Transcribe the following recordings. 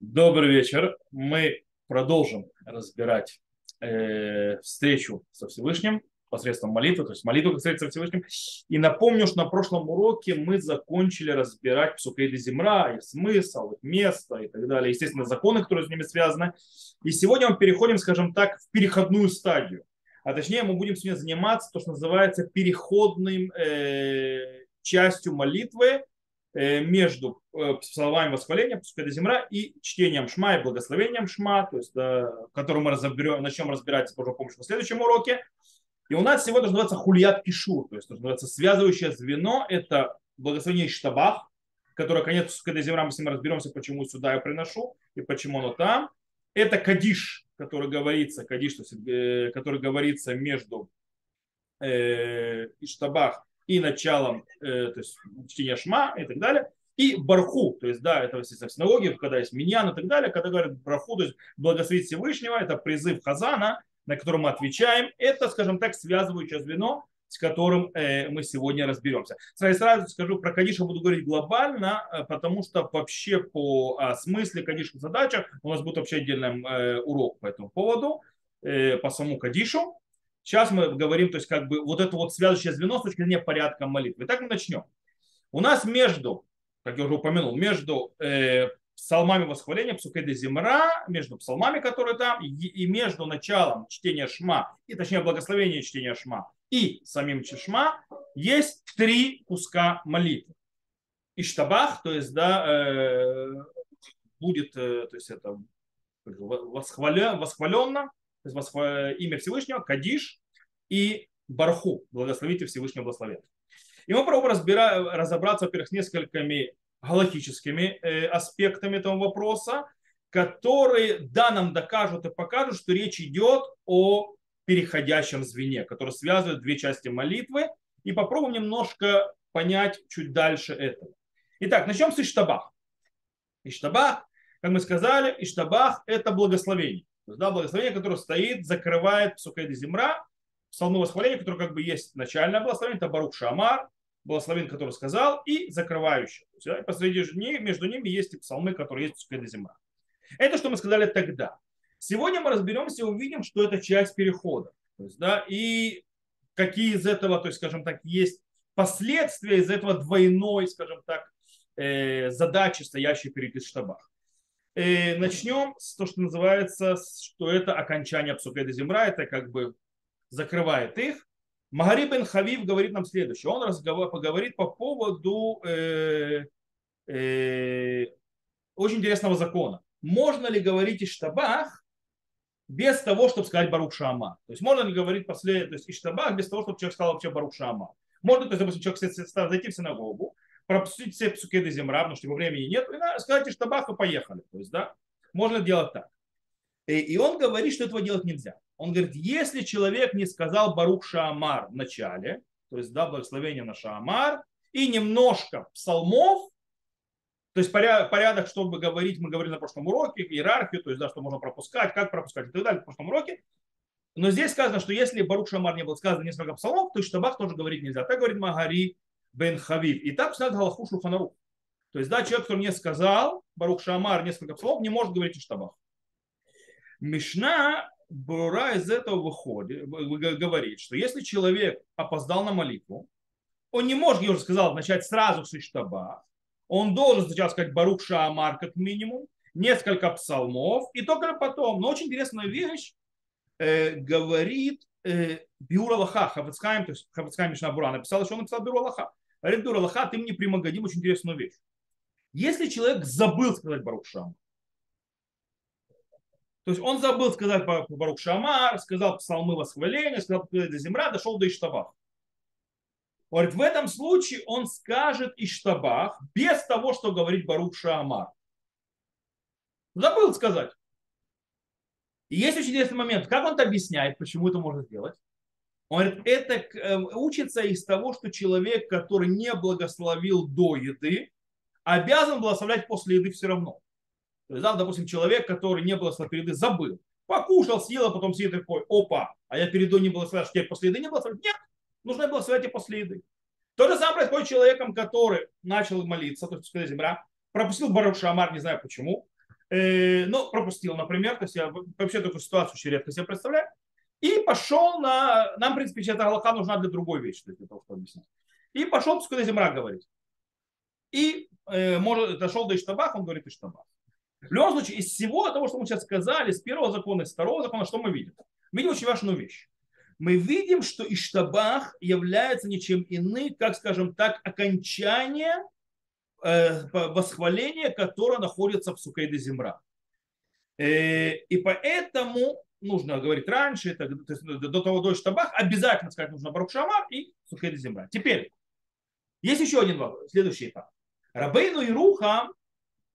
Добрый вечер. Мы продолжим разбирать э, встречу со Всевышним посредством молитвы, то есть молитву, как встретиться со Всевышним. И напомню, что на прошлом уроке мы закончили разбирать Псукейды Земра, их смысл, их место и так далее, естественно, законы, которые с ними связаны. И сегодня мы переходим, скажем так, в переходную стадию. А точнее, мы будем сегодня заниматься то, что называется переходным э, частью молитвы, между э, словами восхваления, пускай до земля, и чтением шма и благословением шма, то есть, да, который мы разберем, начнем разбирать с Божьей помощью на следующем уроке. И у нас сегодня называется хульят кишу, то есть называется связывающее звено, это благословение штабах, которое, конец, когда земля мы с ним разберемся, почему сюда я приношу и почему оно там. Это кадиш, который говорится, кадиш, то есть, э, который говорится между э, Иштабах и началом э, то есть, чтения шма и так далее. И барху, то есть, да, это в синагоге, когда есть миньян и так далее, когда говорят барху, то есть благословить Всевышнего, это призыв Хазана, на который мы отвечаем. Это, скажем так, связывающее звено, с которым э, мы сегодня разберемся. Сразу, сразу скажу, про Кадиша буду говорить глобально, э, потому что вообще по а, смысле Кадиша задача у нас будет вообще отдельный э, урок по этому поводу, э, по самому Кадишу. Сейчас мы говорим, то есть как бы вот это вот связующее звено с точки зрения порядка молитвы. Итак, мы начнем. У нас между, как я уже упомянул, между э, псалмами восхваления, псукеды земра, между псалмами, которые там, и, между началом чтения шма, и точнее благословения чтения шма, и самим чешма, есть три куска молитвы. Иштабах, то есть, да, э, будет, э, то есть это восхвален, восхваленно, имя Всевышнего, Кадиш и Барху, благословите Всевышнего благословен. И мы пробуем разбира... разобраться, во-первых, с несколькими галактическими э, аспектами этого вопроса, которые, да, нам докажут и покажут, что речь идет о переходящем звене, который связывает две части молитвы, и попробуем немножко понять чуть дальше этого. Итак, начнем с Иштабах. Иштабах, как мы сказали, Иштабах – это благословение. Да, благословение, которое стоит, закрывает Псукайда Земра, псалмы восхваления, которое как бы есть начальное благословение, это Барух Шамар, благословен, который сказал, и закрывающий. Да, посреди между ними есть и псалмы, которые есть Псукайда Земра. Это что мы сказали тогда. Сегодня мы разберемся и увидим, что это часть перехода. То есть, да, и какие из этого, то есть, скажем так, есть последствия из этого двойной, скажем так, э, задачи, стоящей перед Иштабах. Э, начнем с того, что называется, что это окончание Псукеда Земра, это как бы закрывает их. Магари бен Хавив говорит нам следующее. Он разговор, поговорит по поводу э, э, очень интересного закона. Можно ли говорить Иштабах без того, чтобы сказать Барух Шама? То есть можно ли говорить после, то есть Иштабах без того, чтобы человек сказал вообще Барух Шама? Можно, то есть, допустим, человек зайти в синагогу, пропустить все псукеды земра, потому что его времени нет, и сказать штабах и поехали. То есть, да, можно делать так. И, и он говорит, что этого делать нельзя. Он говорит, если человек не сказал Барух Шаамар в начале, то есть, да, благословение на Шаамар, и немножко псалмов, то есть порядок, чтобы говорить, мы говорили на прошлом уроке, иерархию, то есть, да, что можно пропускать, как пропускать и так далее в прошлом уроке. Но здесь сказано, что если Барух Шамар не был сказано несколько псалмов, то Штабах тоже говорить нельзя. Так говорит Магари бен Хавив. И так снят Галаху Шулханарух. То есть, да, человек, который не сказал, Барух Шамар, несколько слов, не может говорить в штабах. Мишна Бура из этого выходит, говорит, что если человек опоздал на молитву, он не может, я уже сказал, начать сразу с штаба. Он должен сначала сказать Барух Шамар как минимум, несколько псалмов, и только потом. Но очень интересная вещь, э, говорит э, Биур Аллаха, то есть Хавацкайм Мишна Бура написал, что он написал Биур Аллаха. Говорит Биур Аллаха, ты мне примогодим очень интересную вещь. Если человек забыл сказать Барух Шамар, то есть он забыл сказать Барух Шамар, сказал псалмы восхваления, сказал до земля, дошел до Иштабах. Говорит, в этом случае он скажет Иштабах без того, что говорить Барух Шамар. Забыл сказать. И есть очень интересный момент. Как он это объясняет, почему это можно сделать? Он говорит, это э, учится из того, что человек, который не благословил до еды, обязан благословлять после еды все равно. То есть, да, допустим, человек, который не благословил перед едой, забыл. Покушал, съел, а потом сидит такой, опа, а я перед едой не благословляю, что теперь после еды не благословляю? Нет, нужно благословлять и после еды. То же самое происходит с человеком, который начал молиться, то есть земля, пропустил Барух Шамар, не знаю почему, ну, пропустил, например, то есть я вообще такую ситуацию очень редко себе представляю, и пошел на, нам, в принципе, эта галаха нужна для другой вещи, для того, чтобы объяснить. И пошел Пскуда Земра говорить. И э, может, дошел до Иштабах, он говорит Иштабах. В любом случае, из всего того, что мы сейчас сказали, с первого закона, с второго закона, что мы видим? Мы видим очень важную вещь. Мы видим, что Иштабах является ничем иным, как, скажем так, окончание э, восхваления, которое находится в Сукейде Земра. Э, и поэтому нужно говорить раньше, это, то есть до того до Иштабах, обязательно сказать нужно Барух Шамар и Сукейде Земра. Теперь, есть еще один вопрос, следующий этап. Рабейну и Руха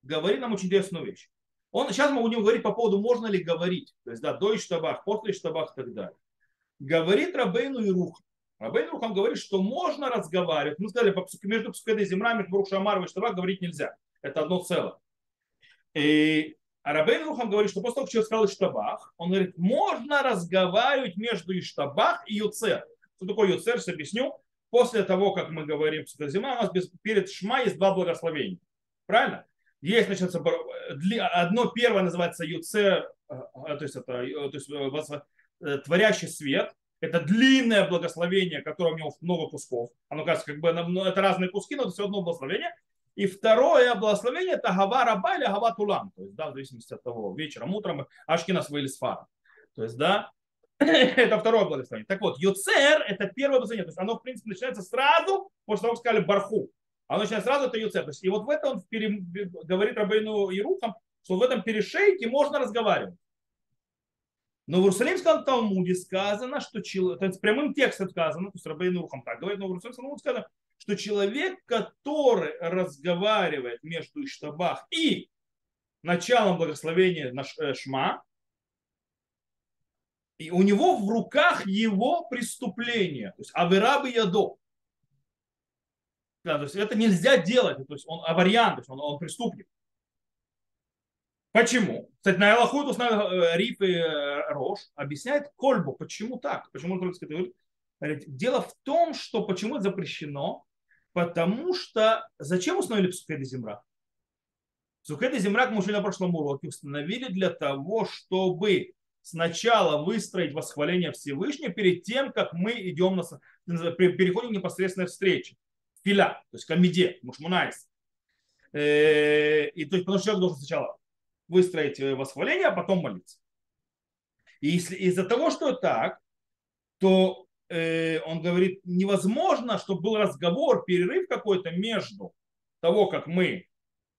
говорит нам очень интересную вещь. Он, сейчас мы будем говорить по поводу, можно ли говорить, то есть да, до Иштабах, после Иштабах и так далее. Говорит Рабейну и Рух. Рабейну Рухам говорит, что можно разговаривать. Мы сказали, между Пскедой и Земра, между Барухшамаром и Иштабах говорить нельзя. Это одно целое. И а Рабейн Рухам говорит, что после того, человек сказал Иштабах, он говорит, можно разговаривать между Иштабах и Юцер. Что такое Юцер, сейчас объясню. После того, как мы говорим Зима, у нас перед Шма есть два благословения. Правильно? Есть, значит, одно первое называется Юцер, э, то есть это то есть, э, творящий свет. Это длинное благословение, которое у него много кусков. Оно кажется, как бы это разные куски, но это все одно благословение. И второе благословение это Гава Раба или Гава. То есть, да, в зависимости от того, вечером, утром, Ашкина свои Сфара. То есть, да, это второе благословение. Так вот, Юцер это первое благословение. То есть оно, в принципе, начинается сразу, после того, как сказали Барху. Оно начинается сразу, это Юцер. То есть, и вот в этом пере... говорит Рабейну и Рухам, что в этом перешейке можно разговаривать. Но в Иерусалимском Талмуде сказано, что человек, то есть прямым текстом сказано, то есть Рабейну Рухам так говорит, но в Иерусалимском Талмуде сказано, что человек, который разговаривает между Иштабах и началом благословения на э, Шма, и у него в руках его преступление, то есть Аверабы Ядо. Да, то есть это нельзя делать, то есть он авариант, то есть он, он преступник. Почему? Кстати, на Аллаху это Риф и э, Рош объясняет Кольбу, почему так, почему он говорит. Дело в том, что почему это запрещено, потому что зачем установили Псукеда Земра? Псукеда Земра, как мы учили на прошлом уроке, установили для того, чтобы сначала выстроить восхваление Всевышнего перед тем, как мы идем на, переходим непосредственно встречи. Филя, то есть комеде, мушмунайс. Э, и то есть, потому что человек должен сначала выстроить э, восхваление, а потом молиться. И если из-за того, что так, то Э, он говорит, невозможно, чтобы был разговор, перерыв какой-то между того, как мы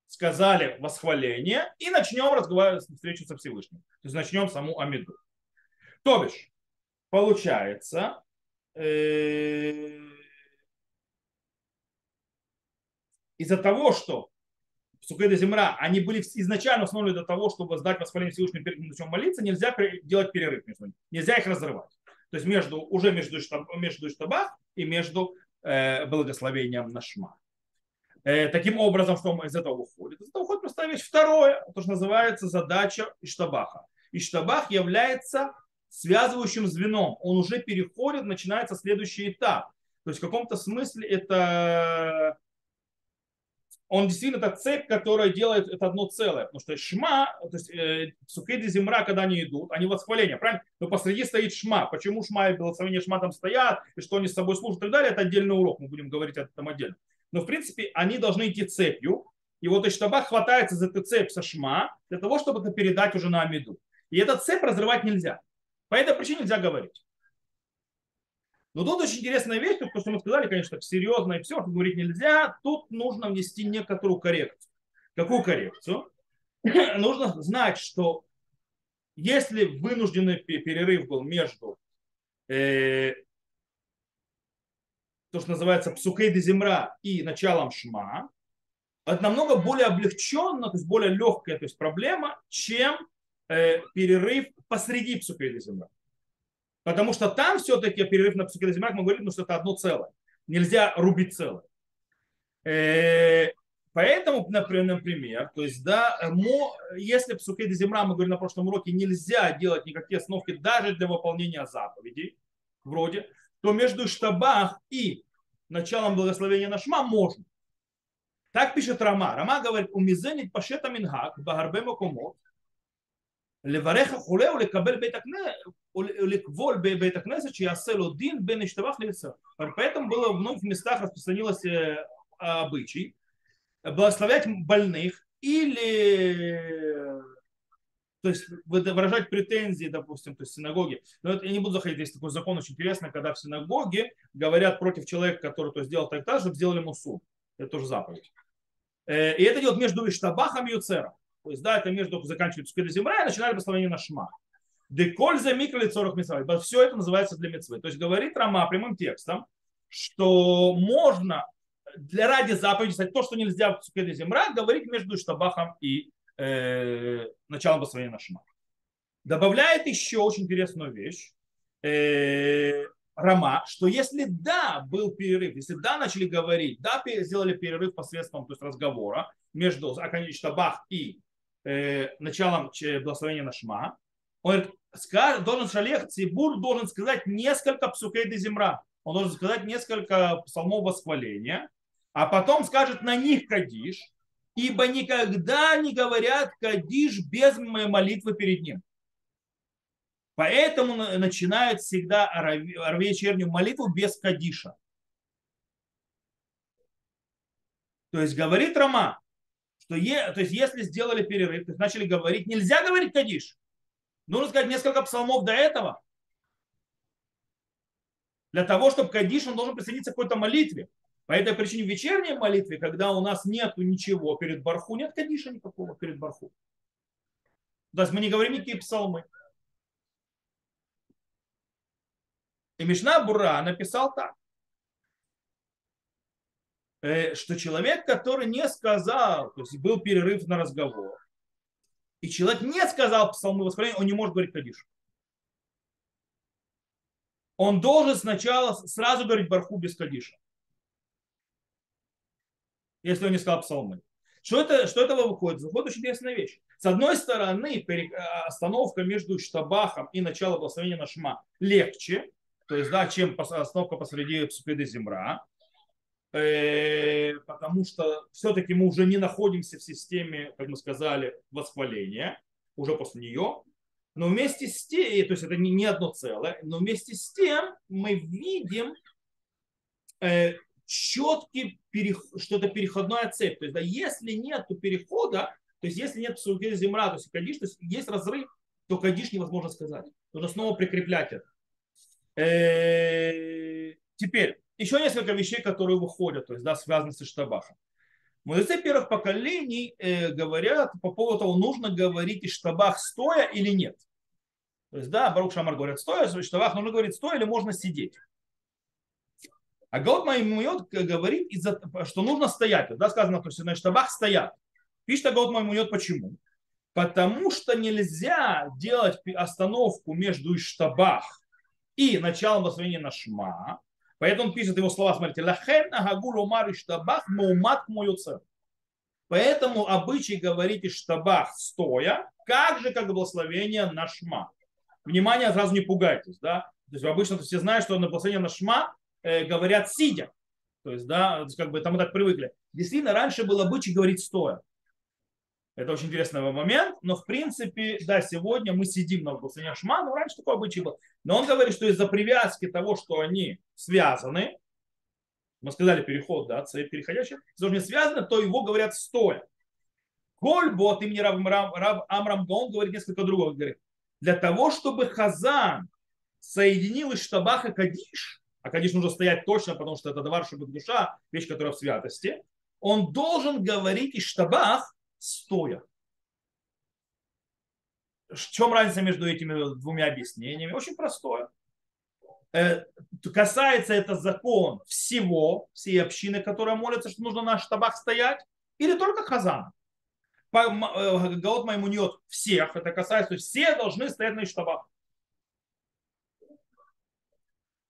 сказали восхваление, и начнем разговаривать, встречу со Всевышним. То есть начнем саму Амиду. То бишь, получается, э, из-за того, что Сукеда Земра, они были изначально установлены для того, чтобы сдать восхваление Всевышнему перед начнем молиться, нельзя делать перерыв между ними. Нельзя их разрывать. То есть между, уже между, штаб, между штабах и между э, благословением на шма. Э, таким образом, что из этого выходит? Из этого выходит простая вещь. Второе, то, что называется задача Иштабаха. Иштабах является связывающим звеном. Он уже переходит, начинается следующий этап. То есть в каком-то смысле это он действительно это цепь, которая делает это одно целое. Потому что шма, то есть э, сукеди земра, когда они идут, они восхваления, правильно? Но посреди стоит шма. Почему шма и благословение шма там стоят, и что они с собой служат и так далее, это отдельный урок, мы будем говорить об этом отдельно. Но в принципе они должны идти цепью, и вот Иштабах хватается за эту цепь со шма для того, чтобы это передать уже на Амиду. И этот цепь разрывать нельзя. По этой причине нельзя говорить. Но тут очень интересная вещь, то, что мы сказали, конечно, серьезно и все, говорить нельзя. Тут нужно внести некоторую коррекцию. Какую коррекцию? нужно знать, что если вынужденный перерыв был между э, то, что называется псукейда земра и началом шма, это намного более облегченно, то есть более легкая то есть проблема, чем э, перерыв посреди псукейда земра. Потому что там все-таки перерыв на психолизимак мы говорим, ну, что это одно целое. Нельзя рубить целое. Э, поэтому, например, то есть, да, если псукейда земра, мы говорим на прошлом уроке, нельзя делать никакие остановки даже для выполнения заповедей, вроде, то между штабах и началом благословения на шма можно. Так пишет Рама. Рама говорит, у мизенит пашета минхак багарбе макомот, לברך החולה ולקבל בית הכנסת, ולקבול בבית הכנסת שיעשה לו דין בין השתבח ליצר. Поэтому было вновь в местах распространилось обычай благословлять больных или то есть выражать претензии, допустим, то есть синагоги. Но это, я не буду заходить, есть такой закон очень интересный, когда в синагоге говорят против человека, который то сделал так так, чтобы сделали ему суд. Это тоже заповедь. И это делают между Иштабахом и Юцером. То есть, да, это между заканчивается Скида Земра и начинали благословение на Шма. Деколь за микро 40 митцвот. Все это называется для митцвы. То есть говорит Рама прямым текстом, что можно для ради заповеди, кстати, то, что нельзя в Цукеде Земра, говорить между Штабахом и э, началом благословения на Шма. Добавляет еще очень интересную вещь. Э, Рама, что если да, был перерыв, если да, начали говорить, да, сделали перерыв посредством то есть, разговора между Штабах и э, началом благословения на Шма, он говорит, должен шалех, цибур должен сказать несколько псукей земра. Он должен сказать несколько псалмов восхваления, а потом скажет на них кадиш, ибо никогда не говорят кадиш без молитвы перед ним. Поэтому начинают всегда вечернюю молитву без кадиша. То есть говорит Рома, что е, то есть если сделали перерыв, то есть начали говорить, нельзя говорить кадиш. Нужно сказать несколько псалмов до этого. Для того, чтобы кадиш, он должен присоединиться к какой-то молитве. По этой причине в вечерней молитве, когда у нас нету ничего перед барху, нет кадиша никакого перед барху. То есть мы не говорим никакие псалмы. И Мишна Бура написал так, что человек, который не сказал, то есть был перерыв на разговор, и человек не сказал псалмы восхваления, он не может говорить кадиш. Он должен сначала сразу говорить барху без кадиша если он не сказал псалмы. Что, это, что этого выходит? Выходит очень интересная вещь. С одной стороны, остановка между штабахом и началом благословения на шма легче, то есть, да, чем остановка посреди Псупеды Земра, э, потому что все-таки мы уже не находимся в системе, как мы сказали, восхваления, уже после нее, но вместе с тем, то есть это не одно целое, но вместе с тем мы видим э, четкий перех... что-то переходная цепь. То есть, да, если нет перехода, то есть если нет сукер земра, то есть кадиш, то есть есть разрыв, то кадиш невозможно сказать. Нужно снова прикреплять это. Э, теперь, еще несколько вещей, которые выходят, то есть, да, связаны с Иштабахом. Мудрецы первых поколений э, говорят по поводу того, нужно говорить Иштабах стоя или нет. То есть, да, Барух Шамар говорят стоя, Иштабах нужно говорить стоя или можно сидеть. А Гаут Маймуйот говорит, что нужно стоять. Да, сказано, то есть на штабах стоят. Пишет Гаут Маймуйот почему? Потому что нельзя делать остановку между штабах и началом благословения на шма. Поэтому он пишет его слова, смотрите, лахен агагулу умар штабах маумат моюцер. Поэтому обычай говорить штабах стоя, как же как благословение на шма. Внимание, сразу не пугайтесь, да. То есть обычно все знают, что на благословение на шма Э, говорят сидя. То есть, да, как бы там мы так привыкли. Действительно, раньше было обычай говорить стоя. Это очень интересный момент, но в принципе, да, сегодня мы сидим на благословении Шма, но раньше такой обычай был. Но он говорит, что из-за привязки того, что они связаны, мы сказали переход, да, цепь переходящая, если не связаны, то его говорят стоя. Кольбо от имени Рав, Рав, Рав Амрам он говорит несколько другого. Говорит, для того, чтобы Хазан соединил из Штабаха Кадиш, а Кадиш нужно стоять точно, потому что это давар чтобы душа, вещь, которая в святости, он должен говорить из штабах стоя. В чем разница между этими двумя объяснениями? Очень простое. Э, касается это закон всего, всей общины, которая молится, что нужно на штабах стоять, или только хазана? Гаот Маймуниот всех, это касается, все должны стоять на штабах.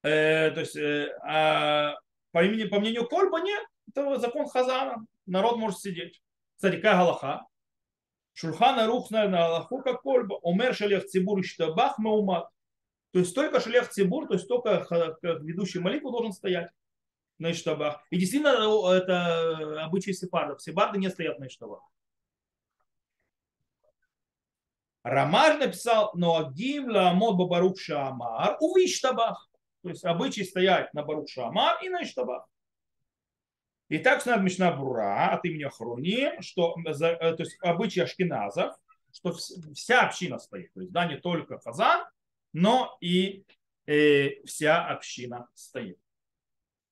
Э, то есть, э, а по, имени, по мнению Кольба нет, это закон Хазана, народ может сидеть. Кстати, какая галаха? Шульхана рух на Аллаху, как Кольба, умер шалех цибур штабах маумат. То есть только шалех цибур, то есть только ведущий молитву должен стоять. на Иштабах. И действительно, это обычай сепардов. Сепарды не стоят на Иштабах. Рамар написал Ноагим Ламод Бабарук Шамар у Иштабах. То есть обычай стоять на Барук Шамар и на Иштабах. И так знает Мишна Бура от имени Хруни, что то есть обычай ашкеназов, что вся община стоит. То есть да, не только Хазан, но и э, вся община стоит.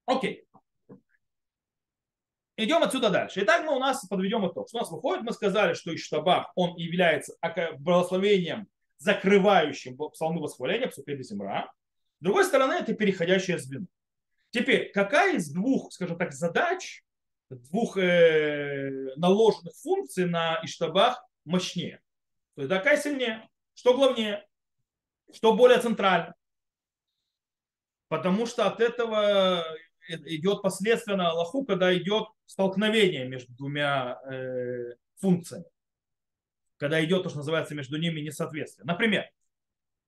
Окей. Идем отсюда дальше. Итак, мы у нас подведем итог. Что у нас выходит? Мы сказали, что Иштабах, он является благословением, закрывающим псалмы восхваления, псукеды земра. С другой стороны, это переходящее звено. Теперь, какая из двух, скажем так, задач, двух э, наложенных функций на Иштабах мощнее? То есть, какая сильнее? Что главнее? Что более центрально? Потому что от этого идет последствия на Аллаху, когда идет столкновение между двумя э, функциями. Когда идет то, что называется между ними несоответствие. Например,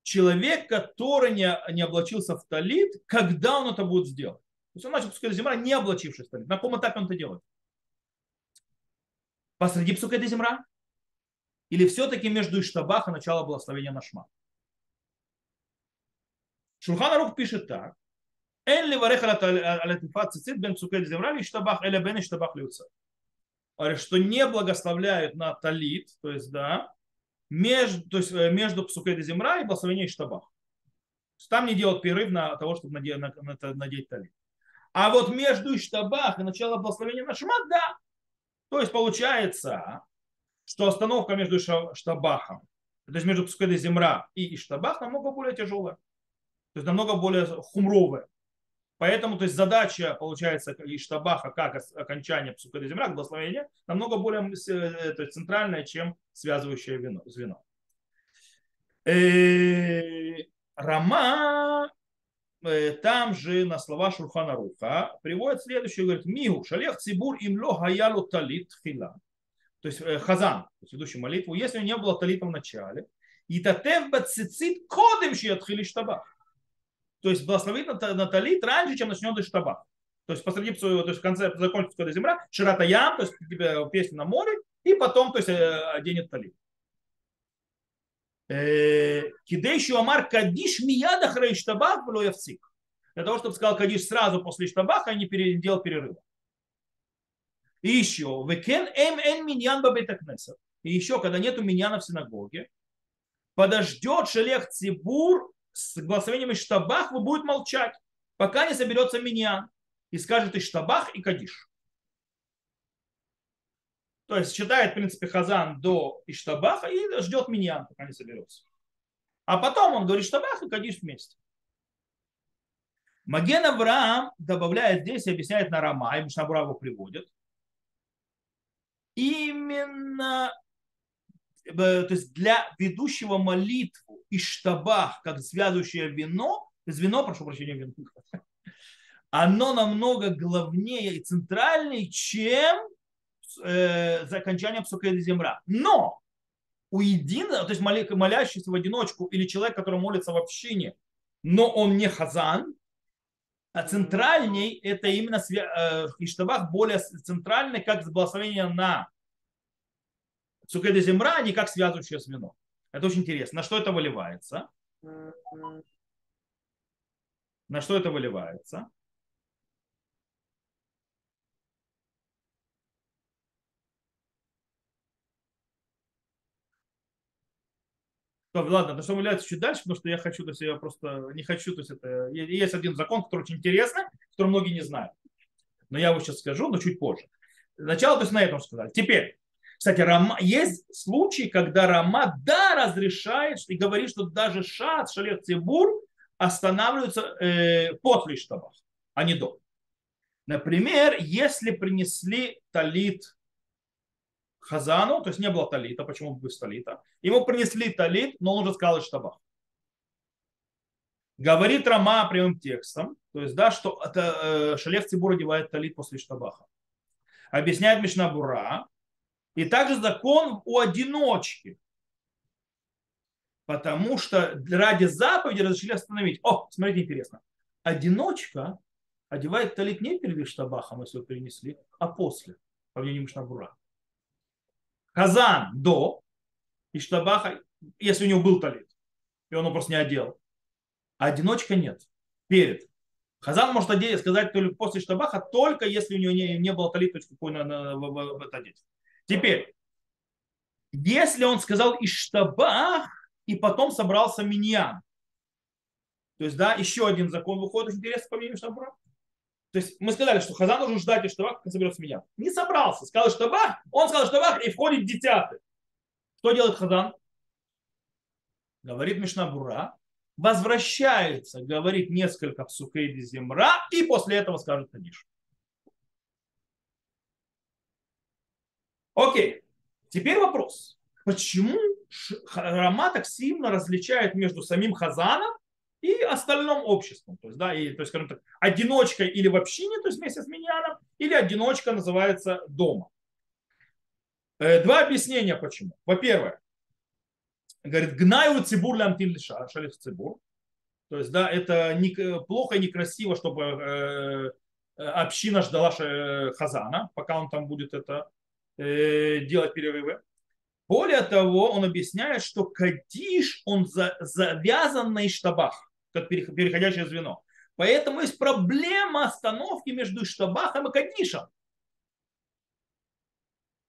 человек, который не, не облачился в талит, когда он это будет сделать. То есть он начал пускать земра, не облачившись в талит. На каком этапе он это делает? Посреди псука земра? Или все-таки между Иштабах и начало благословения Нашма? Шурхан Рух пишет так. Эн ли вареха цицит бен псукет земра ли Иштабах, эля бен Иштабах люца. Говорит, что не благословляют на талит, то есть, да, между, то есть, между псукой земра и благословение штабах. Там не делают перерыв на того, чтобы надеть, на, на, надеть талит. А вот между штабах и начало благословения на шмат, да. То есть получается, что остановка между штабахом, то есть между псукой земра и иштабах намного более тяжелая. То есть намного более хумровая. Поэтому то есть задача, получается, Иштабаха как окончание псукады земля, благословения, намного более э, то есть, центральная, чем связывающее вино, звено. Э, Рама э, там же на слова Шурхана Руха приводит следующее, говорит, Мигу, шалех цибур им ло талит хила. То есть хазан, то есть ведущий молитву, если не было талита в начале, и татев бацицит кодем шиятхили штабах то есть благословит Наталит раньше, чем начнет Иштаба. То есть посреди, то есть в конце закончится когда земля, Ширата Ям, то есть типа, песня на море, и потом, то есть э, оденет талит. Э, Кидейшу Амар Кадиш Мияда Хрейштабах Блоевцик. Для того, чтобы сказал Кадиш сразу после Штабаха, а не делал перерыва. И еще, Векен эм эн миньян бабетакнесет. И еще, когда нету миньяна в синагоге, подождет шелех цибур с благословением Иштабах вы будет молчать, пока не соберется меня и скажет Иштабах и Кадиш. То есть считает, в принципе, Хазан до Иштабаха и ждет меня, пока не соберется. А потом он говорит Иштабах и Кадиш вместе. Маген Авраам добавляет здесь и объясняет на Рама, и Мишнабура его приводит. Именно то есть для ведущего молитву и штабах, как связывающее вино, звено, прошу прощения, вино, оно намного главнее и центральнее, чем э, за окончанием псукеда земра. Но у единого, то есть молящийся в одиночку или человек, который молится в общине, но он не хазан, а центральней это именно э, Иштабах более центральный, как благословение на Цукеда земра, не как связывающее звено. Это очень интересно. На что это выливается? На что это выливается? ладно, на что выявляется чуть дальше, потому что я хочу, то есть я просто не хочу, то есть это есть один закон, который очень интересный, который многие не знают. Но я его сейчас скажу, но чуть позже. Начало, то есть на этом сказали. Теперь, кстати, Рама, есть случаи, когда Рама да разрешает и говорит, что даже Шат, Шалех Цибур останавливаются э, после штабах, а не до. Например, если принесли талит Хазану, то есть не было талита, почему бы без талита, ему принесли талит, но он уже сказал штабах. Говорит Рама прямым текстом, то есть, да, что это, э, Шалех Цибур одевает талит после штабаха. Объясняет Мишнабура, и также закон у одиночки. Потому что ради заповеди разрешили остановить. О, смотрите, интересно. Одиночка одевает талит не перед Иштабахом, если его перенесли, а после, по мнению Мишнабура. Хазан до Иштабаха, если у него был талит, и он его просто не одел. А одиночка нет. Перед. Хазан может одеть, сказать только после Иштабаха, только если у него не, не было талит, какой на, на, в, в, в это одеть. Теперь, если он сказал Иштабах, и потом собрался миньян, то есть, да, еще один закон выходит очень интересный по мнению Штабра. То есть мы сказали, что Хазан должен ждать Иштабах, когда соберется меня. Не собрался. Сказал Иштабах, он сказал Иштабах и входит десятый. Что делает Хазан? Говорит Мишнабура, возвращается, говорит несколько псукейди земра и после этого скажет Кадиш. Окей. Теперь вопрос. Почему Рама так сильно различает между самим Хазаном и остальным обществом. То есть, да, и, то есть, скажем так, одиночка или в общине, то есть вместе с миньяном, или одиночка называется дома. Э, два объяснения почему. Во-первых, говорит, гнаю цибур лямтин шалих цибур. То есть, да, это не, плохо и некрасиво, чтобы э, община ждала Хазана, пока он там будет это э, делать перерывы. Более того, он объясняет, что Кадиш, он за, завязан на Иштабах, как переходящее звено. Поэтому есть проблема остановки между Иштабахом и Кадишем.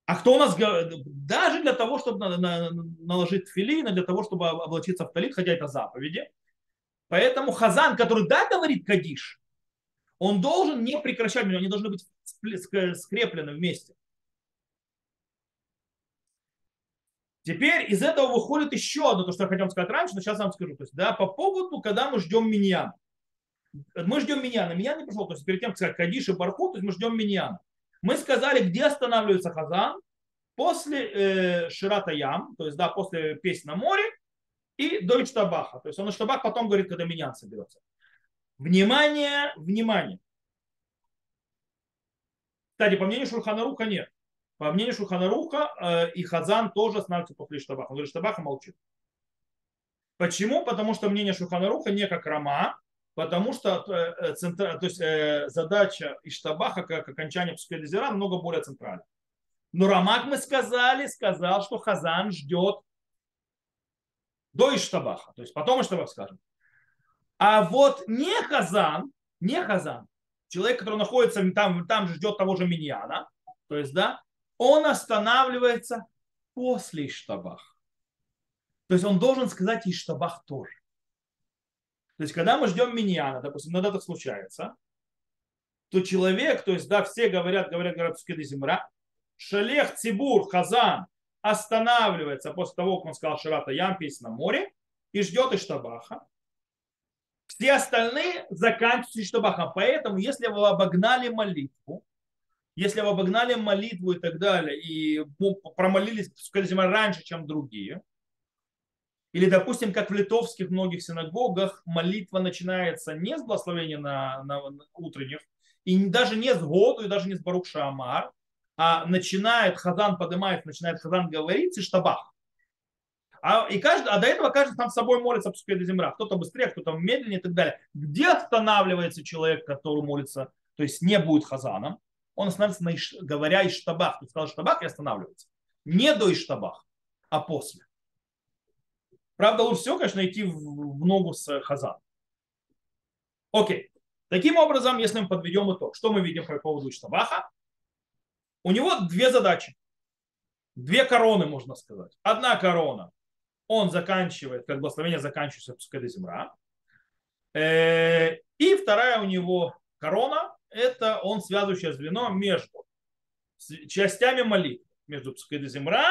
А кто у нас даже для того, чтобы наложить филин, для того, чтобы облачиться в талит, хотя это заповеди. Поэтому Хазан, который да говорит Кадиш, он должен не прекращать, они должны быть скреплены вместе. Теперь из этого выходит еще одно, то, что я хотел сказать раньше, но сейчас вам скажу. То есть, да, по поводу, когда мы ждем миньяна. Мы ждем миньяна. Миньян не пришел. То есть перед тем, как Кадиш и Барху, то есть мы ждем миньяна. Мы сказали, где останавливается Хазан после э, Ширата Ям, то есть да, после песни на море и до Ичтабаха. То есть он Ичтабах потом говорит, когда миньян соберется. Внимание, внимание. Кстати, по мнению Шурхана Руха нет. По мнению Шуханаруха э, и Хазан тоже останавливается после Штабаха. Он говорит, Штабаха молчит. Почему? Потому что мнение Шуханаруха не как Рама, потому что э, центра, то есть, э, задача Иштабаха как окончание Пускай намного более центральна. Но Рамак мы сказали, сказал, что Хазан ждет до Иштабаха. То есть потом Иштабах скажем. А вот не Хазан, не Хазан, человек, который находится там, там ждет того же Миньяна, то есть, да, он останавливается после Иштабах. То есть он должен сказать Иштабах тоже. То есть когда мы ждем миньяна, допустим, иногда это случается, то человек, то есть, да, все говорят, говорят, говорят, скиды земра, шалех, цибур, хазан останавливается после того, как он сказал Ширата Ям, песня на море, и ждет Иштабаха. Все остальные заканчиваются Иштабахом. Поэтому, если вы обогнали молитву, если вы обогнали молитву и так далее, и промолились скажем, раньше, чем другие, или, допустим, как в литовских многих синагогах, молитва начинается не с благословения на, на, на утренних, и даже не с году, и даже не с Барух Шамар, а начинает Хазан поднимает, начинает Хазан говорить и штабах. А, и каждый, а до этого каждый сам с собой молится по земля. Кто-то быстрее, кто-то медленнее и так далее. Где останавливается человек, который молится, то есть не будет Хазаном? Он останавливается, на иш, говоря Иштабах. Ты сказал Иштабах и останавливается. Не до Иштабах, а после. Правда, лучше всего, конечно, идти в, ногу с Хазан. Окей. Таким образом, если мы подведем итог, что мы видим по поводу Иштабаха? У него две задачи. Две короны, можно сказать. Одна корона. Он заканчивает, как благословение заканчивается пускай земра. Э, и вторая у него корона, это он связывающее звено между частями молитвы, между Псукедезимра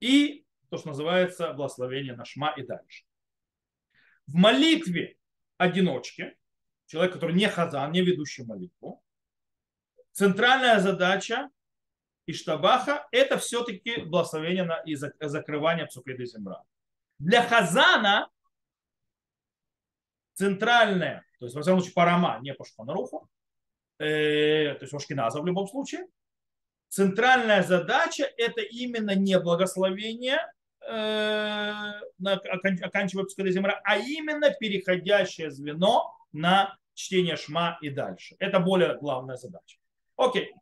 и то, что называется благословение на Шма и дальше. В молитве одиночки, человек, который не хазан, не ведущий молитву, центральная задача Иштабаха – это все-таки благословение на, и закрывание Псукеды Земра. Для хазана центральная, то есть, во всяком случае, парама, не по шпанаруху, э, то есть Ашкиназа в любом случае. Центральная задача это именно не благословение, э, оканчивая пускай земля, а именно переходящее звено на чтение Шма и дальше. Это более главная задача. Окей.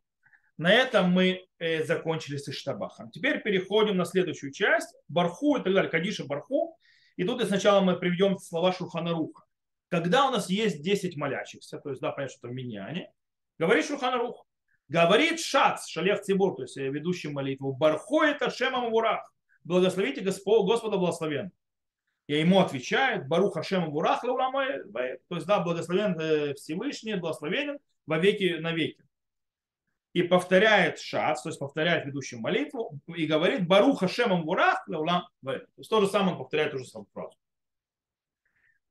На этом мы э, закончили с Иштабахом. Теперь переходим на следующую часть. Барху и так далее. Кадиша Барху. И тут сначала мы приведем слова Шурханаруха. Когда у нас есть 10 молящихся, то есть, да, понятно, что это миньяне, говорит Шурханарух, говорит Шац, Шалех Цибур, то есть э, ведущий молитву, Барху это Шемам Вурах, благословите Господа, Господа благословен. И ему отвечает, Баруха Шем Вурах, то есть, да, благословен э, Всевышний, благословенен во веки на веки и повторяет шац, то есть повторяет ведущую молитву, и говорит Баруха Шемам Вурах, то есть то же самое он повторяет ту же самую фразу.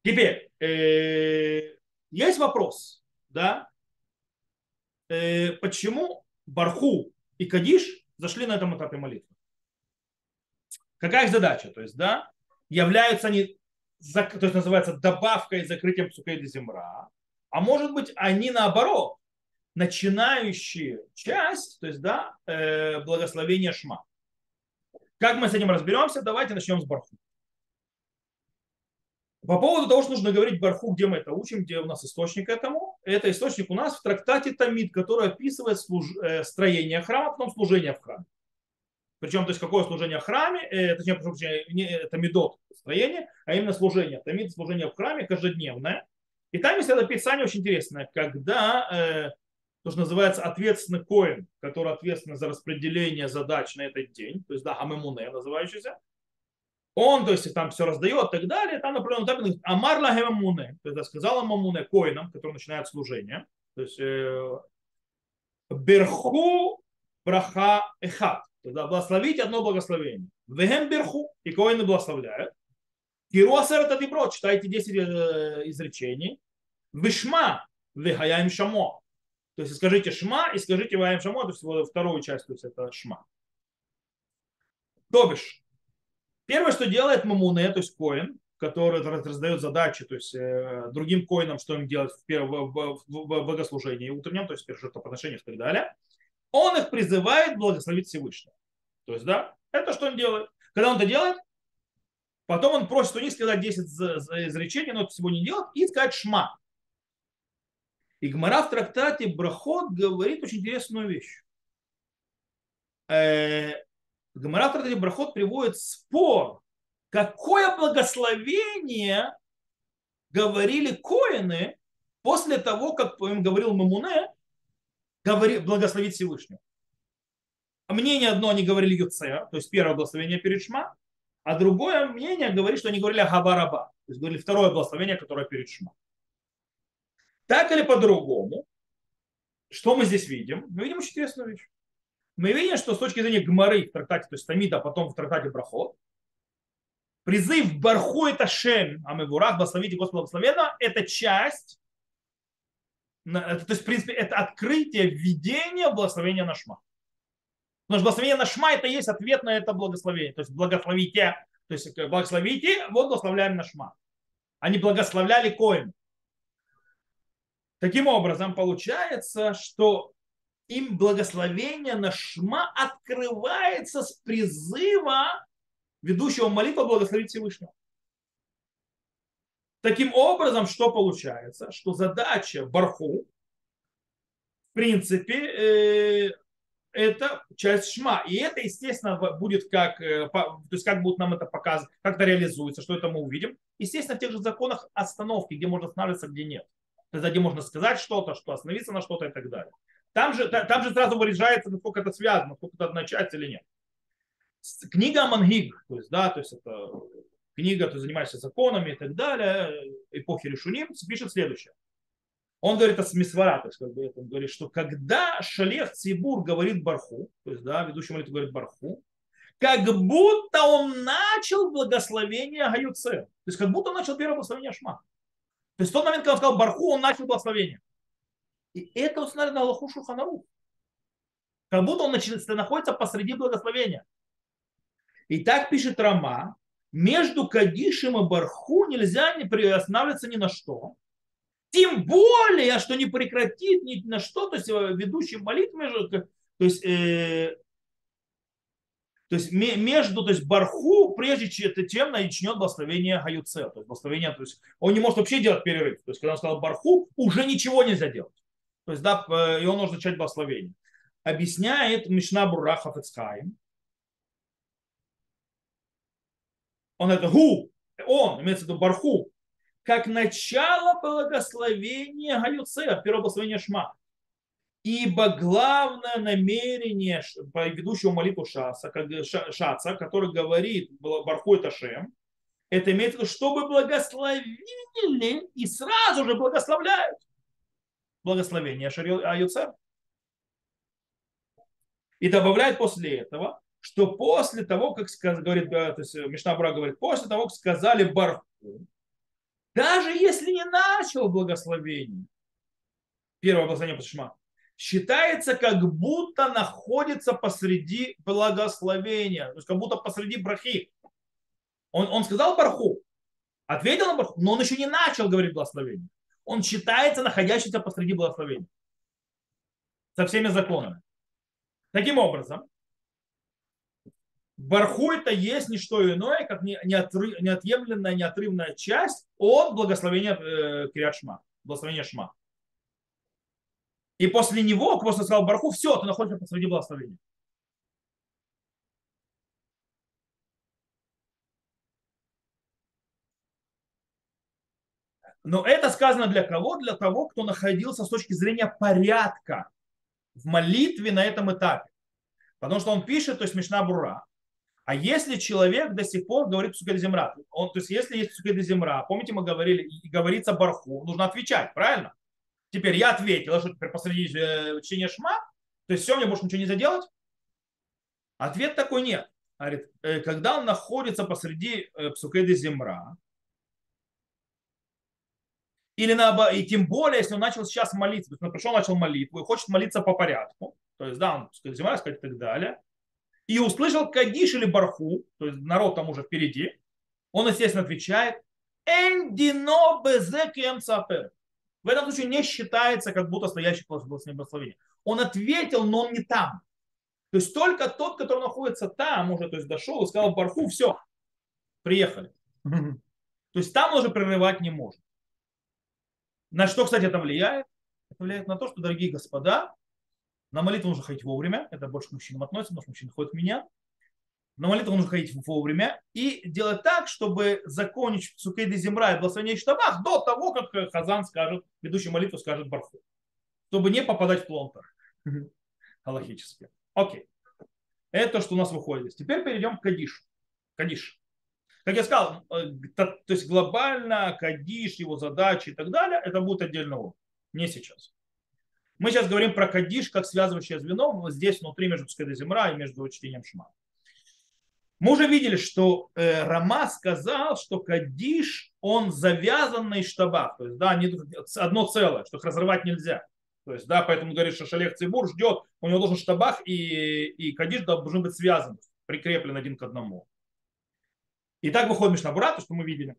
Теперь, э, есть вопрос, да, почему Барху и Кадиш зашли на этом этапе молитвы? Какая их задача? То есть, да, являются они, то есть называется добавкой закрытием псукей земра, а может быть они наоборот, начинающие часть, то есть, да, э, благословение Шма. Как мы с этим разберемся? Давайте начнем с Барху. По поводу того, что нужно говорить Барху, где мы это учим, где у нас источник этому, это источник у нас в трактате Тамид, который описывает служ... э, строение храма, потом служение в храме. Причем, то есть, какое служение в храме, э, точнее, не это медот строение, а именно служение. Тамид служение в храме каждодневное. И там есть это описание очень интересное, когда э, то, что называется ответственный коин, который ответственен за распределение задач на этот день, то есть, да, Амемуне называющийся, он, то есть, там все раздает и так далее, там, например, он там Амар Лагемамуне, то есть, сказал Амамуне коинам, который начинает служение, то есть, э, Берху браха эхат, то есть, да, благословить одно благословение. Вегем берху, и коины благословляют. Кируасер это дебро, читайте 10 э, изречений. Вишма, вехаяем шамо, то есть скажите шма и скажите ваем шамо, то есть вторую часть, то есть это шма. То бишь, первое, что делает Мамуне, то есть коин, который раздает задачи, то есть э, другим коинам, что им делать в, в, в, в богослужении утреннем, то есть в жертвоприношениях и так далее, он их призывает благословить Всевышнего. То есть, да, это что он делает. Когда он это делает, потом он просит у них сказать 10 изречений, но это всего не делает, и сказать шма. И Гмара в трактате Брахот говорит очень интересную вещь. Э, в трактате Брахот приводит спор, какое благословение говорили коины после того, как им говорил Мамуне, говори, благословить Всевышнего. Мнение одно они говорили Юцея, то есть первое благословение перед Шма, а другое мнение говорит, что они говорили Хабараба, то есть говорили второе благословение, которое перед Шма. Так или по-другому, что мы здесь видим? Мы видим очень интересную вещь. Мы видим, что с точки зрения Гмары в трактате, то есть Тамида, а потом в трактате Брахот, призыв Барху это Шем, а мы Амевурах, благословите Господа благословенного, это часть, это, то есть, в принципе, это открытие введения благословения на Шма. Потому что благословение на Шма это есть ответ на это благословение. То есть благословите, то есть благословите, вот благословляем на Шма. Они благословляли Коин. Таким образом, получается, что им благословение на шма открывается с призыва ведущего молитву благословить Всевышнего. Таким образом, что получается? Что задача Барху, в принципе, э, это часть шма. И это, естественно, будет как, э, то есть как будет нам это показывать, как это реализуется, что это мы увидим. Естественно, в тех же законах остановки, где можно останавливаться, где нет тогда где можно сказать что-то, что остановиться на что-то и так далее. Там же, там же сразу выражается, насколько это связано, насколько это одна часть или нет. Книга Мангиг, то есть, да, то есть это книга, ты занимаешься законами и так далее, эпохи Решуним, пишет следующее. Он говорит о Смисвара, то есть как бы он говорит, что когда Шалех Цибур говорит Барху, то есть, да, ведущий молитву говорит Барху, как будто он начал благословение Гаюце. То есть как будто он начал первое благословение Шма. То есть в тот момент, когда он сказал Барху, он начал благословение. И это установлено Аллаху Шуханару. Как будто он находится посреди благословения. И так пишет Рама, между Кадишем и Барху нельзя не останавливаться ни на что. Тем более, что не прекратит ни на что, то есть э, ведущий молитвы, то есть, э, То есть между, то есть барху, прежде чем начнет благословение Гаюце, то есть благословение, то есть он не может вообще делать перерыв. То есть когда он сказал барху, уже ничего нельзя делать. То есть да, и он нужно начать благословение. Объясняет Мишна Бура Хафецхайм. Он это гу, он, имеется в виду барху, как начало благословения Гаюце, первое благословение Шма. Ибо главное намерение ведущего молитву Шаса, Шаца, который говорит Барху это Шем, это имеется в виду, чтобы благословили и сразу же благословляют. Благословение Аюцер. И добавляет после этого, что после того, как говорит, то есть Мишнабра говорит, после того, как сказали Барху, даже если не начал благословение, первое благословение Пашма, считается, как будто находится посреди благословения, то есть как будто посреди брахи. Он, он сказал барху, ответил на барху, но он еще не начал говорить благословение. Он считается находящимся посреди благословения. Со всеми законами. Таким образом, Барху это есть не что иное, как неотъемлемая, неотрывная часть от благословения э, Кириат благословения Шма. И после него, после сказал Барху, все, ты находишься посреди благословения. Но это сказано для кого? Для того, кто находился с точки зрения порядка в молитве на этом этапе. Потому что он пишет, то есть Мишна Бура, а если человек до сих пор говорит Сукед Земра, он, то есть если есть Сукед Земра, помните, мы говорили, и говорится Барху, нужно отвечать, правильно? Теперь я ответил, что теперь посреди э, чтения Шма, то есть все, мне больше ничего не заделать? Ответ такой нет. Говорит, э, когда он находится посреди э, Псукеды Земра, или на, и тем более, если он начал сейчас молиться, то есть он пришел, начал молитву и хочет молиться по порядку, то есть, да, он земля сказать и так далее, и услышал Кадиш или Барху, то есть народ там уже впереди, он, естественно, отвечает, Эндино безекем сапер. В этом случае не считается, как будто стоящий благословение. Он ответил, но он не там. То есть только тот, который находится там, уже то есть дошел и сказал Барху, все, приехали. То есть там уже прерывать не может. На что, кстати, это влияет? Это влияет на то, что, дорогие господа, на молитву нужно ходить вовремя. Это больше к мужчинам относится, потому что мужчины ходят в меня. На молитву нужно ходить вовремя и делать так, чтобы закончить Сукейды Земра и благословение Штабах до того, как Хазан скажет, ведущий молитву скажет Барху. Чтобы не попадать в плонтер. Галахически. Окей. Это что у нас выходит. Теперь перейдем к Кадишу. Кадиш. Как я сказал, э, то, то есть глобально Кадиш, его задачи и так далее, это будет отдельно урок. Не сейчас. Мы сейчас говорим про Кадиш как связывающее звено здесь внутри между Пускай Земра и между чтением Шма. Мы уже видели, что э, Рама сказал, что Кадиш, он завязан на Иштабах. То есть, да, они одно целое, что их разрывать нельзя. То есть, да, поэтому говорит, что Шалех Цибур ждет, у него должен Штабах и, и Кадиш должен быть связан, прикреплен один к одному. И так выходит Мишнабура, то, что мы видели.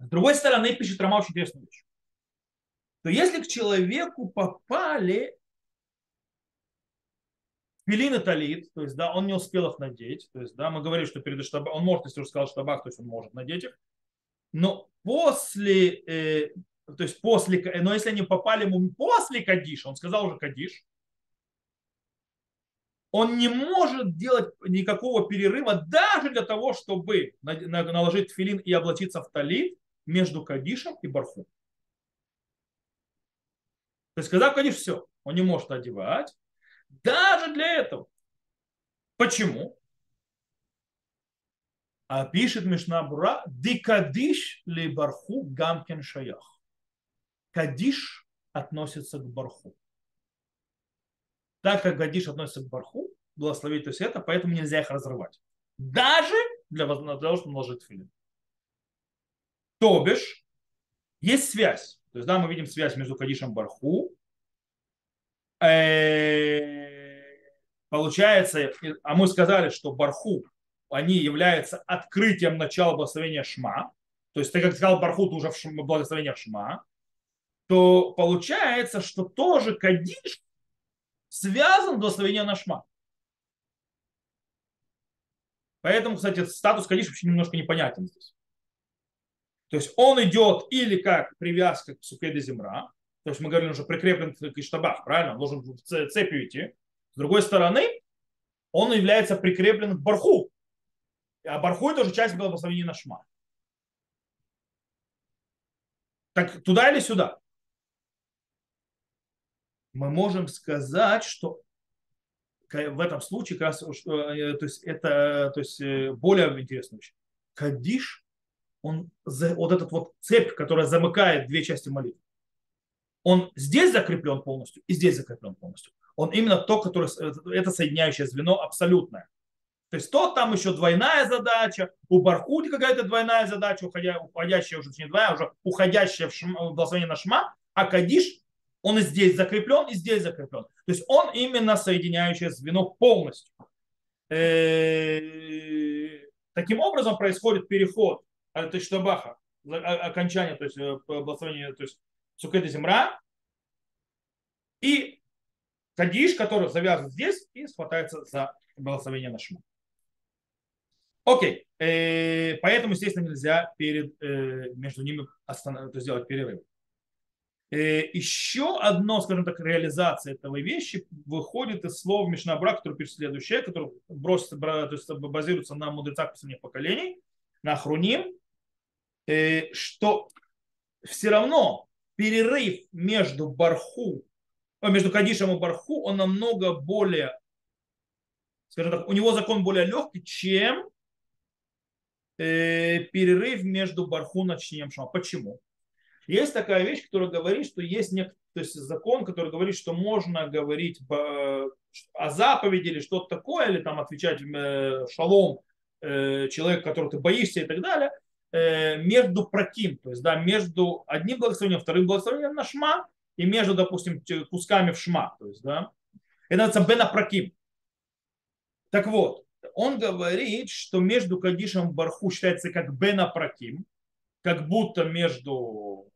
С другой стороны, пишет Рама очень интересную вещь. То если к человеку попали пилин и талит, то есть, да, он не успел их надеть, то есть, да, мы говорили, что перед штабах, он может, если уже сказал штабах, то есть он может надеть их, но после, э, то есть после, но если они попали ему после Кадиша, он сказал уже Кадиш, он не может делать никакого перерыва даже для того, чтобы наложить филин и облачиться в талит между Кадишем и Барху. То есть, когда Кадиш все, он не может одевать, даже для этого. Почему? А пишет Мишна Бура, дикадиш ли барху гамкен шаях. Кадиш относится к барху так как Гадиш относится к барху, благословить, то есть это, поэтому нельзя их разрывать. Даже для, того, чтобы наложить филин. То бишь, есть связь. То есть, да, мы видим связь между Кадишем и Барху. Э, получается, а мы сказали, что Барху, они являются открытием начала благословения Шма. То есть, ты как сказал Барху, ты уже в благословениях Шма. То получается, что тоже Кадиш связан благословение на шма. Поэтому, кстати, статус Кадиш вообще немножко непонятен здесь. То есть он идет или как привязка к Сукеде Земра, то есть мы говорили, уже прикреплен к Иштабах, правильно? Он должен в цепью идти. С другой стороны, он является прикреплен к Барху. А Барху это уже часть благословения на Шма. Так туда или сюда? Мы можем сказать, что в этом случае как раз, э, то есть это то есть э, более интересная вещь. Кадиш, он вот этот вот цепь, которая замыкает две части молитвы, он здесь закреплен полностью и здесь закреплен полностью. Он именно то, которое, это соединяющее звено абсолютное. То есть то там еще двойная задача, у Бархути какая-то двойная задача, уходя, уходящая уже не двойная, уже уходящая в, шма, в на шма, а Кадиш, он и здесь закреплен, и здесь закреплен. То есть он именно соединяющее звено полностью. Э, таким образом происходит переход то есть Штабаха, окончание, то есть э, благословение, то есть Сукеда Земра, и Кадиш, который завязан здесь и схватается за благословение на Шма. Окей, э, поэтому, естественно, нельзя перед, э, между ними сделать перерыв. Э, еще одно, скажем так, реализация этого вещи выходит из слов Мишнабра, который пишет следующее, который бросится, то есть базируется на мудрецах последних поколений, на Хруним, что все равно перерыв между Барху, между Кадишем и Барху, он намного более, скажем так, у него закон более легкий, чем э, перерыв между Барху и Шама. Почему? Есть такая вещь, которая говорит, что есть нек... то есть закон, который говорит, что можно говорить о заповеди или что-то такое, или там отвечать э, шалом э, человеку, которого ты боишься и так далее, э, между проким, то есть да, между одним благословением, вторым благословением на шма и между, допустим, кусками в шма. То есть, да, это называется бенапроким. Так вот, он говорит, что между Кадишем и Барху считается как Бенапроким, как будто между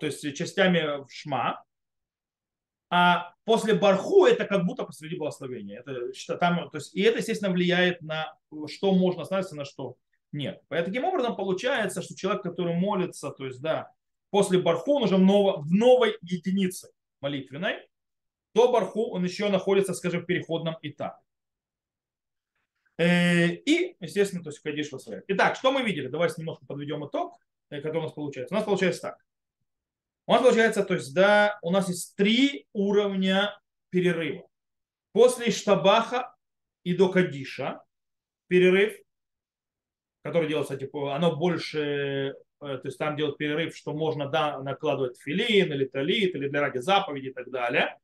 то есть частями в Шма, а после Барху это как будто посреди благословения. Это, что там, то есть, и это, естественно, влияет на что можно остановиться, на что нет. Поэтому таким образом получается, что человек, который молится, то есть, да, после Барху он уже в, ново, в новой единице молитвенной, до Барху он еще находится, скажем, в переходном этапе. Э, и, естественно, то есть Кадиш. Итак, что мы видели? Давайте немножко подведем итог, э, который у нас получается. У нас получается так. У нас получается, то есть, да, у нас есть три уровня перерыва. После Штабаха и до Кадиша перерыв, который делается, типа, оно больше, э, то есть там делают перерыв, что можно да, накладывать филин или талит, или для ради заповеди и так далее.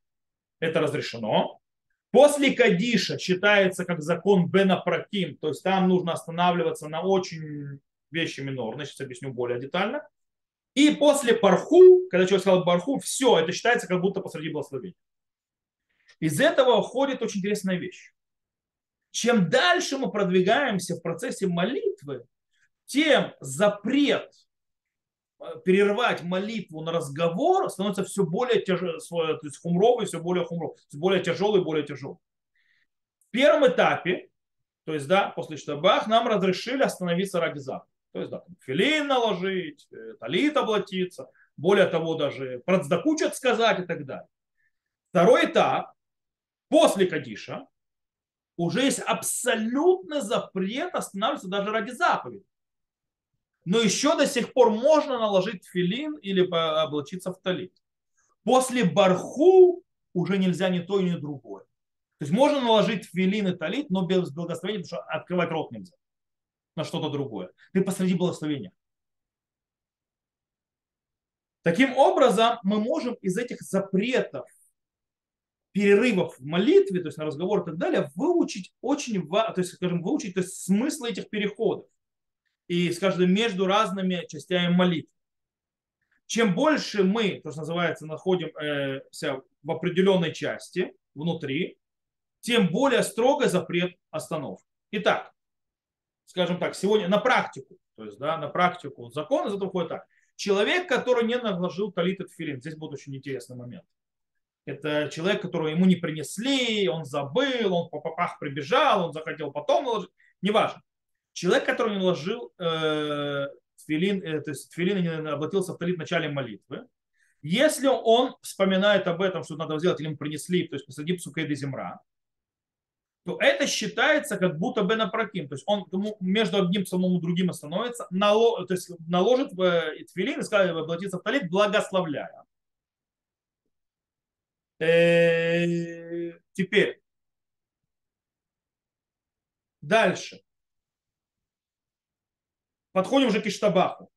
Это разрешено. После Кадиша считается как закон Бена Праким, то есть там нужно останавливаться на очень вещи минорные, сейчас объясню более детально. И после Парху, когда человек сказал Парху, все, это считается как будто посреди благословения. Из этого уходит очень интересная вещь. Чем дальше мы продвигаемся в процессе молитвы, тем запрет э, перерывать молитву на разговор становится все более тяжелый, то есть хумровый, все более хумровый, все более тяжелый, более тяжелый. В первом этапе, то есть, да, после штабах, нам разрешили остановиться ради заповеди. То есть, да, филин наложить, э, талит облатиться, более того, даже процдаку что сказать и так далее. Второй этап, после Кадиша, уже есть абсолютный запрет останавливаться даже ради заповеди но еще до сих пор можно наложить филин или облачиться в талит. После барху уже нельзя ни то, ни другое. То есть можно наложить филин и талит, но без благословения, потому что открывать рот нельзя на что-то другое. Ты посреди благословения. Таким образом, мы можем из этих запретов, перерывов в молитве, то есть на разговор и так далее, выучить очень, то есть, скажем, выучить то есть, смысл этих переходов и, скажем, между разными частями молитвы. Чем больше мы, то, что называется, находимся в определенной части внутри, тем более строго запрет остановки. Итак, скажем так, сегодня на практику, то есть да, на практику закон из этого входит так. Человек, который не наложил талит филин, здесь будет очень интересный момент. Это человек, которого ему не принесли, он забыл, он по попах прибежал, он захотел потом наложить. Неважно. Человек, который не наложил э, тфилин, э, то есть тфилин не обратился в талит в начале молитвы, если он вспоминает об этом, что надо сделать, или ему принесли, то есть посреди псукейда земра, то это считается как будто бы напроким. То есть он между одним псалмом и другим остановится, нало, то есть наложит в э, тфилин и скажет, обратиться в талит, благословляя. Э, теперь. Дальше. Подходим уже к Иштабаху.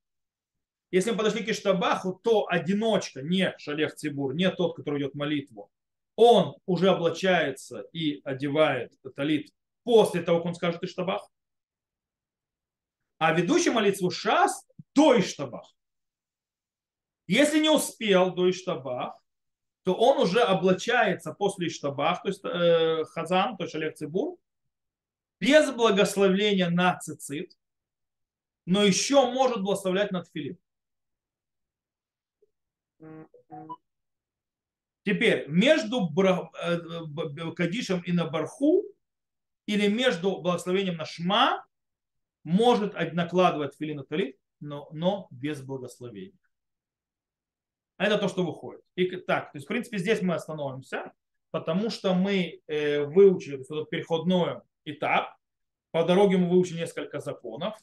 Если мы подошли к Иштабаху, то одиночка, не Шалех Цибур, не тот, который идет молитву, он уже облачается и одевает талит после того, как он скажет Иштабах. А ведущий молитву Шас до Иштабах. Если не успел до Иштабах, то он уже облачается после Иштабах, то есть э, Хазан, то есть Шалех Цибур, без благословения на цицит, но еще может благословлять над филин. Теперь, между э, Кадишем и на Барху или между благословением на Шма может накладывать филин талит, но, но без благословения. А это то, что выходит. И так, то есть, в принципе, здесь мы остановимся, потому что мы э, выучили этот переходной этап. По дороге мы выучили несколько законов.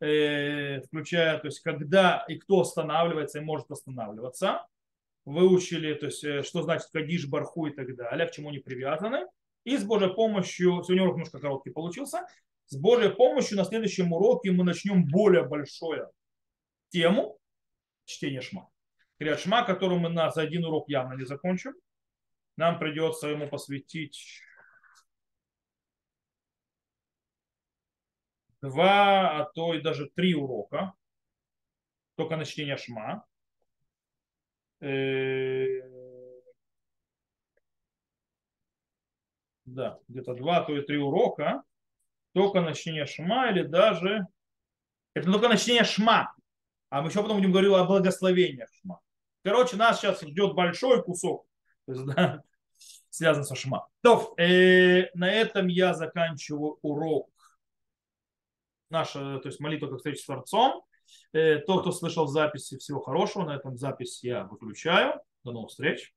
Э, включая, то есть когда и кто останавливается и может останавливаться. Выучили, то есть э, что значит кадиш, барху и так далее, к чему они привязаны. И с Божьей помощью, сегодня урок немножко короткий получился, с Божьей помощью на следующем уроке мы начнем более большую тему чтения шма. Крят шма, которую мы на, за один урок явно не закончим. Нам придется ему посвятить два, а то и даже три урока, только на чтение шма. Э, да, где-то два, то и три урока, только на шма или даже... Это только на шма, а мы еще потом будем говорить о благословениях шма. Короче, нас сейчас ждет большой кусок, есть, да, связан со шма. То, э, на этом я заканчиваю урок наша, то есть молитва как встреча с Творцом. Э, тот, кто слышал записи, всего хорошего. На этом запись я выключаю. До новых встреч.